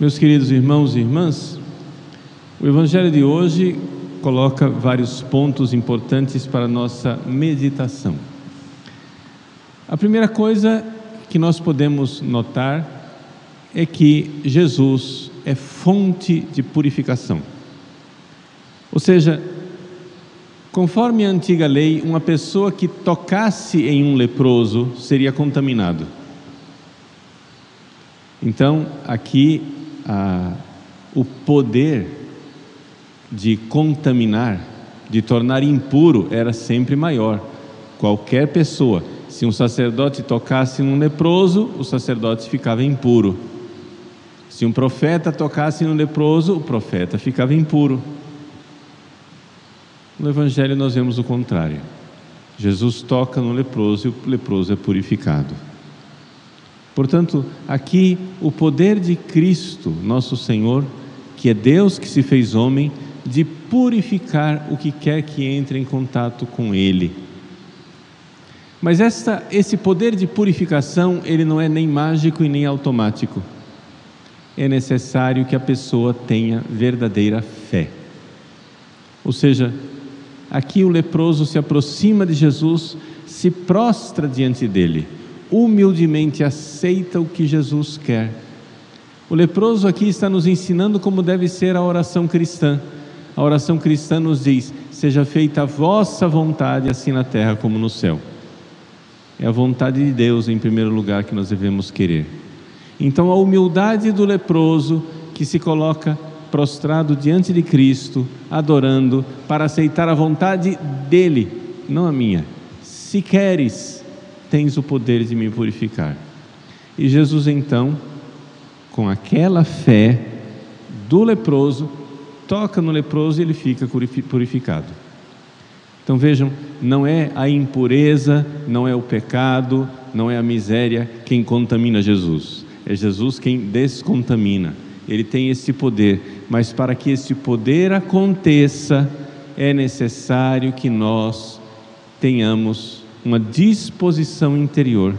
Meus queridos irmãos e irmãs, o Evangelho de hoje coloca vários pontos importantes para a nossa meditação. A primeira coisa que nós podemos notar é que Jesus é fonte de purificação. Ou seja, conforme a antiga lei, uma pessoa que tocasse em um leproso seria contaminado. Então, aqui ah, o poder de contaminar, de tornar impuro, era sempre maior. Qualquer pessoa, se um sacerdote tocasse num leproso, o sacerdote ficava impuro. Se um profeta tocasse no leproso, o profeta ficava impuro. No Evangelho nós vemos o contrário. Jesus toca no leproso e o leproso é purificado. Portanto, aqui o poder de Cristo, nosso Senhor, que é Deus que se fez homem, de purificar o que quer que entre em contato com Ele. Mas esse poder de purificação, ele não é nem mágico e nem automático. É necessário que a pessoa tenha verdadeira fé. Ou seja, aqui o leproso se aproxima de Jesus, se prostra diante dele humildemente aceita o que Jesus quer. O leproso aqui está nos ensinando como deve ser a oração cristã. A oração cristã nos diz: Seja feita a vossa vontade, assim na terra como no céu. É a vontade de Deus, em primeiro lugar, que nós devemos querer. Então, a humildade do leproso que se coloca prostrado diante de Cristo, adorando, para aceitar a vontade dele, não a minha. Se queres, tens o poder de me purificar. E Jesus então, com aquela fé do leproso, toca no leproso e ele fica purificado. Então vejam, não é a impureza, não é o pecado, não é a miséria quem contamina Jesus, é Jesus quem descontamina. Ele tem esse poder, mas para que esse poder aconteça, é necessário que nós tenhamos uma disposição interior,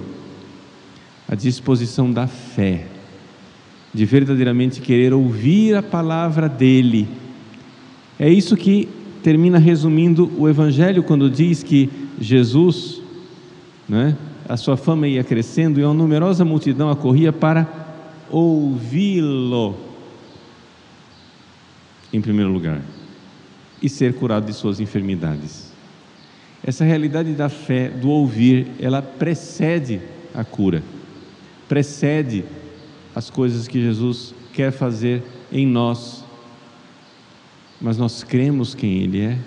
a disposição da fé, de verdadeiramente querer ouvir a palavra dele. É isso que termina resumindo o Evangelho quando diz que Jesus, né, a sua fama ia crescendo e uma numerosa multidão acorria para ouvi-lo, em primeiro lugar, e ser curado de suas enfermidades. Essa realidade da fé, do ouvir, ela precede a cura, precede as coisas que Jesus quer fazer em nós. Mas nós cremos quem Ele é,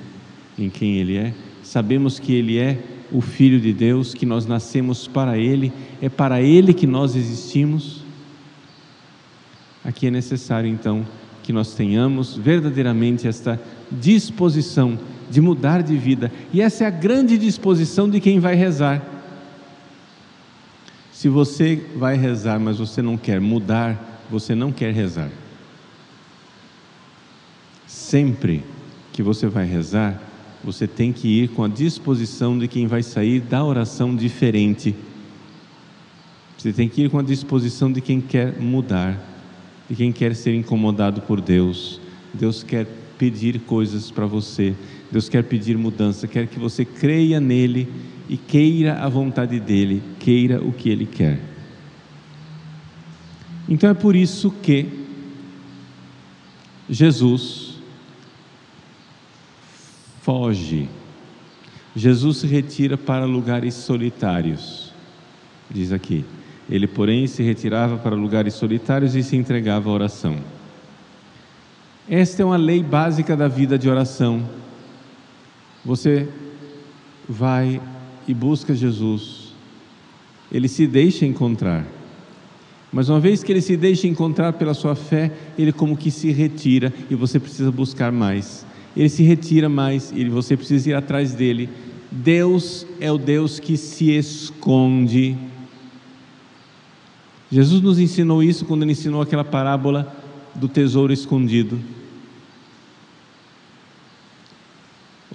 em quem Ele é, sabemos que Ele é o Filho de Deus, que nós nascemos para Ele, é para Ele que nós existimos. Aqui é necessário então que nós tenhamos verdadeiramente esta disposição de mudar de vida. E essa é a grande disposição de quem vai rezar. Se você vai rezar, mas você não quer mudar, você não quer rezar. Sempre que você vai rezar, você tem que ir com a disposição de quem vai sair da oração diferente. Você tem que ir com a disposição de quem quer mudar, de quem quer ser incomodado por Deus. Deus quer pedir coisas para você. Deus quer pedir mudança, quer que você creia nele e queira a vontade dele, queira o que ele quer. Então é por isso que Jesus foge. Jesus se retira para lugares solitários. Diz aqui. Ele, porém, se retirava para lugares solitários e se entregava à oração. Esta é uma lei básica da vida de oração. Você vai e busca Jesus, ele se deixa encontrar. Mas uma vez que ele se deixa encontrar pela sua fé, ele como que se retira e você precisa buscar mais. Ele se retira mais e você precisa ir atrás dele. Deus é o Deus que se esconde. Jesus nos ensinou isso quando ele ensinou aquela parábola do tesouro escondido. Ou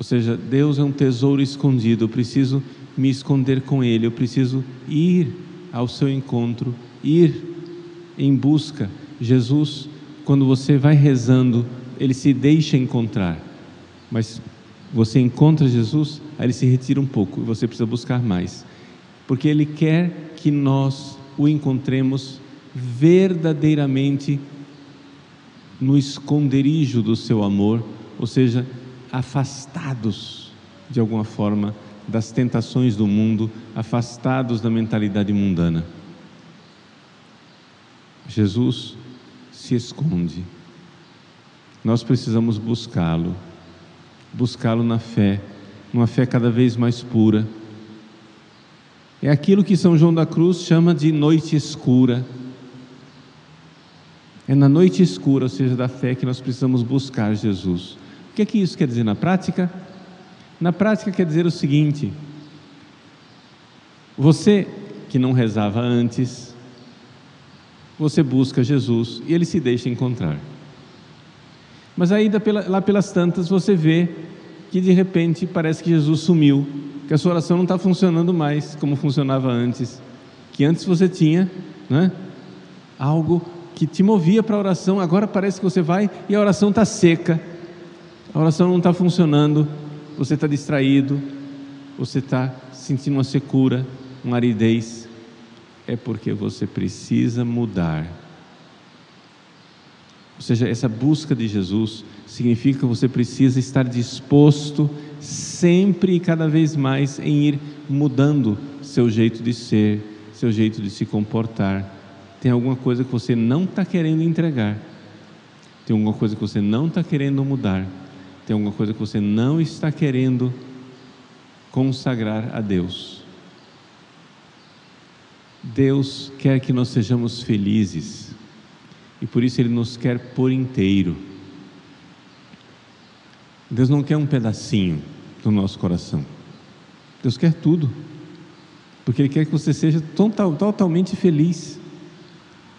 seja, Deus é um tesouro escondido, eu preciso me esconder com Ele, eu preciso ir ao seu encontro, ir em busca, Jesus, quando você vai rezando, ele se deixa encontrar, mas você encontra Jesus, aí ele se retira um pouco e você precisa buscar mais, porque ele quer que nós o encontremos verdadeiramente no esconderijo do seu amor, ou seja, afastados de alguma forma das tentações do mundo, afastados da mentalidade mundana. Jesus se esconde. Nós precisamos buscá-lo, buscá-lo na fé, numa fé cada vez mais pura. É aquilo que São João da Cruz chama de noite escura. É na noite escura, ou seja, da fé, que nós precisamos buscar Jesus. Que é que isso quer dizer na prática? Na prática quer dizer o seguinte: você que não rezava antes, você busca Jesus e ele se deixa encontrar. Mas aí lá pelas tantas você vê que de repente parece que Jesus sumiu, que a sua oração não está funcionando mais como funcionava antes, que antes você tinha né, algo que te movia para a oração, agora parece que você vai e a oração está seca, a oração não está funcionando, você está distraído, você está sentindo uma secura, uma aridez, é porque você precisa mudar. Ou seja, essa busca de Jesus significa que você precisa estar disposto sempre e cada vez mais em ir mudando seu jeito de ser, seu jeito de se comportar. Tem alguma coisa que você não está querendo entregar, tem alguma coisa que você não está querendo mudar tem alguma coisa que você não está querendo consagrar a Deus. Deus quer que nós sejamos felizes e por isso Ele nos quer por inteiro. Deus não quer um pedacinho do nosso coração, Deus quer tudo, porque Ele quer que você seja total, totalmente feliz.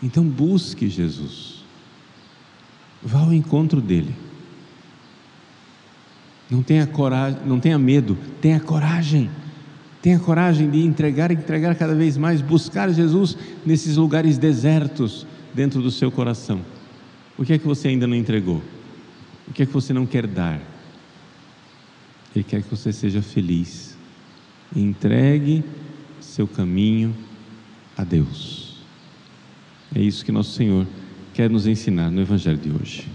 Então busque Jesus, vá ao encontro dEle. Não tenha coragem, não tenha medo, tenha coragem. Tenha coragem de entregar, entregar cada vez mais, buscar Jesus nesses lugares desertos dentro do seu coração. O que é que você ainda não entregou? O que é que você não quer dar? Ele quer que você seja feliz. Entregue seu caminho a Deus. É isso que nosso Senhor quer nos ensinar no Evangelho de hoje.